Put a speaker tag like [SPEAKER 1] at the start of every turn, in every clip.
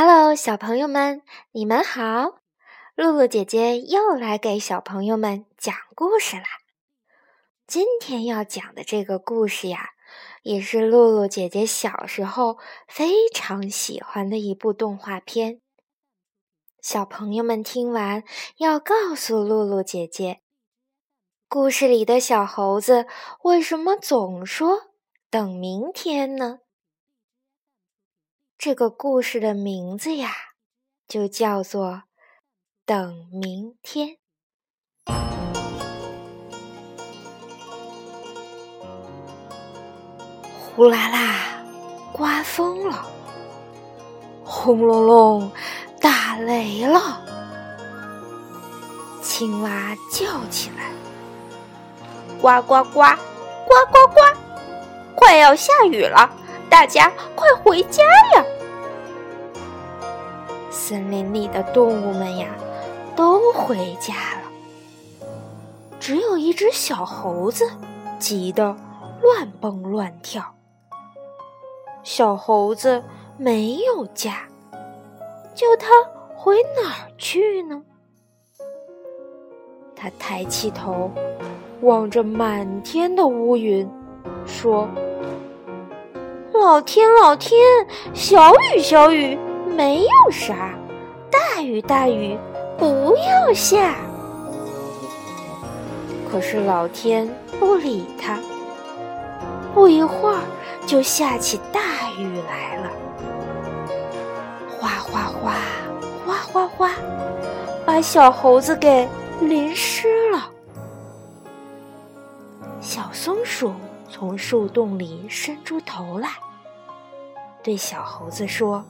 [SPEAKER 1] Hello，小朋友们，你们好！露露姐姐又来给小朋友们讲故事啦。今天要讲的这个故事呀，也是露露姐姐小时候非常喜欢的一部动画片。小朋友们听完要告诉露露姐姐，故事里的小猴子为什么总说等明天呢？这个故事的名字呀，就叫做《等明天》。呼啦啦，刮风了；轰隆隆，打雷了。青蛙叫起来：“
[SPEAKER 2] 呱呱呱，呱呱呱，快要下雨了！”大家快回家呀！
[SPEAKER 1] 森林里的动物们呀，都回家了。只有一只小猴子急得乱蹦乱跳。小猴子没有家，叫它回哪儿去呢？他抬起头，望着满天的乌云，说。
[SPEAKER 2] 老天，老天，小雨，小雨，没有啥；大雨，大雨，不要下。
[SPEAKER 1] 可是老天不理他，不一会儿就下起大雨来了，哗哗哗，哗哗哗，把小猴子给淋湿了。小松鼠从树洞里伸出头来。对小猴子说：“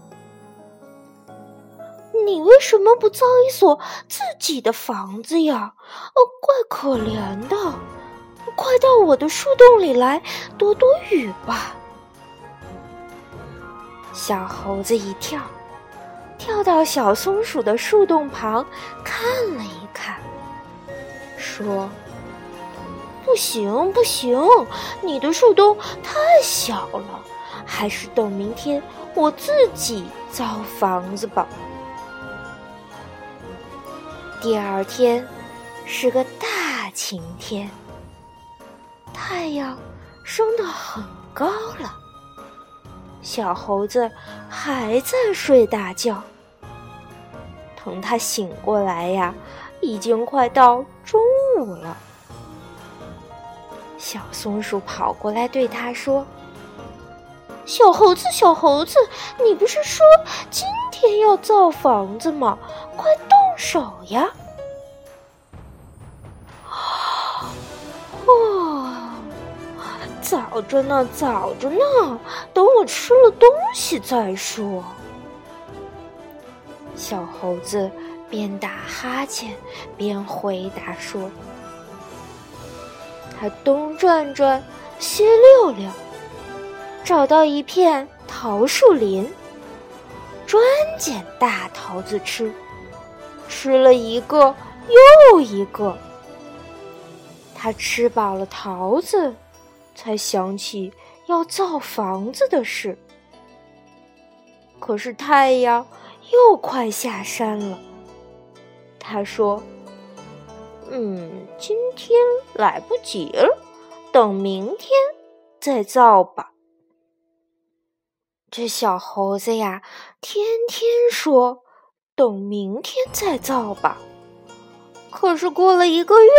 [SPEAKER 2] 你为什么不造一所自己的房子呀？哦，怪可怜的！快到我的树洞里来躲躲雨吧。”
[SPEAKER 1] 小猴子一跳，跳到小松鼠的树洞旁看了一看，说：“
[SPEAKER 2] 不行，不行，你的树洞太小了。”还是等明天我自己造房子吧。
[SPEAKER 1] 第二天是个大晴天，太阳升得很高了。小猴子还在睡大觉，等他醒过来呀，已经快到中午了。小松鼠跑过来对他说。
[SPEAKER 2] 小猴子，小猴子，你不是说今天要造房子吗？快动手呀！哇，早着呢，早着呢，等我吃了东西再说。
[SPEAKER 1] 小猴子边打哈欠边回答说：“他东转转，西溜溜。”找到一片桃树林，专捡大桃子吃，吃了一个又一个。他吃饱了桃子，才想起要造房子的事。可是太阳又快下山了，他说：“
[SPEAKER 2] 嗯，今天来不及了，等明天再造吧。”
[SPEAKER 1] 这小猴子呀，天天说等明天再造吧，可是过了一个月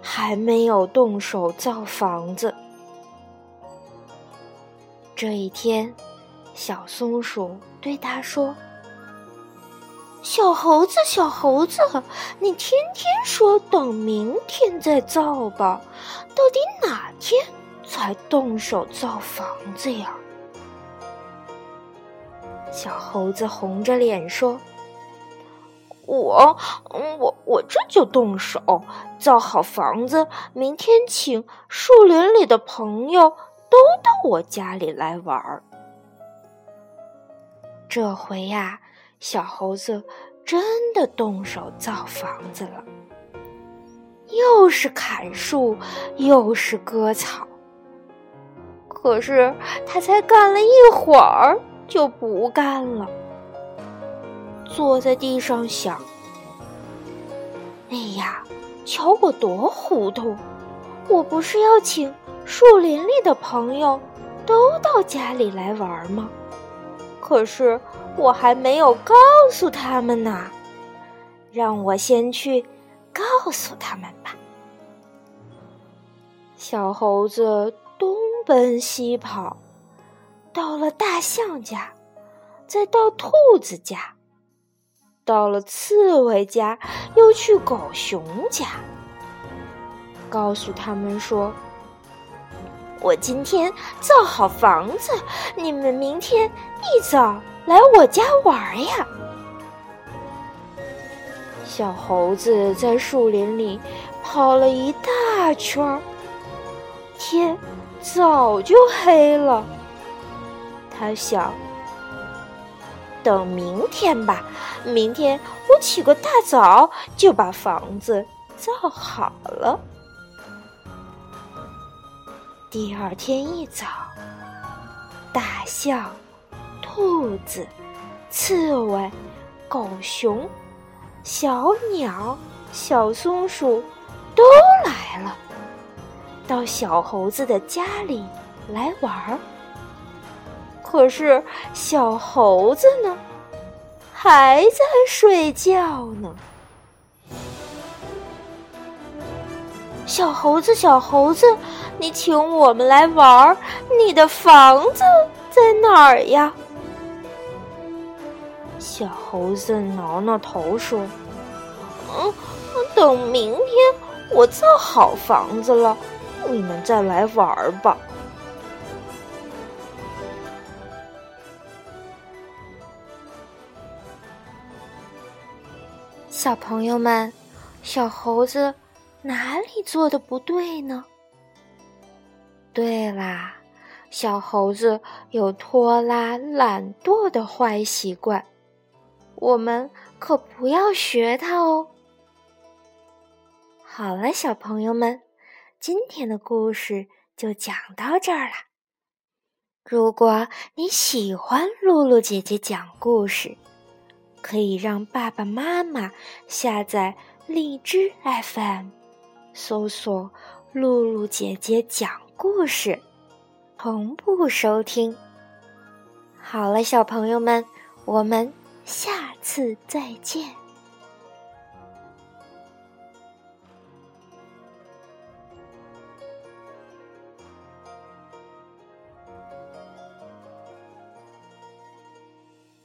[SPEAKER 1] 还没有动手造房子。这一天，小松鼠对他说：“
[SPEAKER 2] 小猴子，小猴子，你天天说等明天再造吧，到底哪天才动手造房子呀？”
[SPEAKER 1] 小猴子红着脸说：“
[SPEAKER 2] 我，我，我这就动手造好房子，明天请树林里的朋友都到我家里来玩儿。”
[SPEAKER 1] 这回呀，小猴子真的动手造房子了，又是砍树，又是割草。可是他才干了一会儿。就不干了。
[SPEAKER 2] 坐在地上想：“哎呀，瞧我多糊涂！我不是要请树林里的朋友都到家里来玩吗？可是我还没有告诉他们呢。让我先去告诉他们吧。”小猴子东奔西跑，到了大象家，再到兔子家。到了刺猬家，又去狗熊家，告诉他们说：“我今天造好房子，你们明天一早来我家玩呀。”小猴子在树林里跑了一大圈，天早就黑了。他想。等明天吧，明天我起个大早就把房子造好了。第二天一早，大象、兔子、刺猬、狗熊、小鸟、小松鼠都来了，到小猴子的家里来玩儿。可是小猴子呢，还在睡觉呢。小猴子，小猴子，你请我们来玩儿，你的房子在哪儿呀？小猴子挠挠头说：“嗯，等明天我造好房子了，你们再来玩儿吧。”
[SPEAKER 1] 小朋友们，小猴子哪里做的不对呢？对啦，小猴子有拖拉、懒惰的坏习惯，我们可不要学他哦。好了，小朋友们，今天的故事就讲到这儿了。如果你喜欢露露姐姐讲故事，可以让爸爸妈妈下载荔枝 FM，搜索“露露姐姐讲故事”，同步收听。好了，小朋友们，我们下次再见。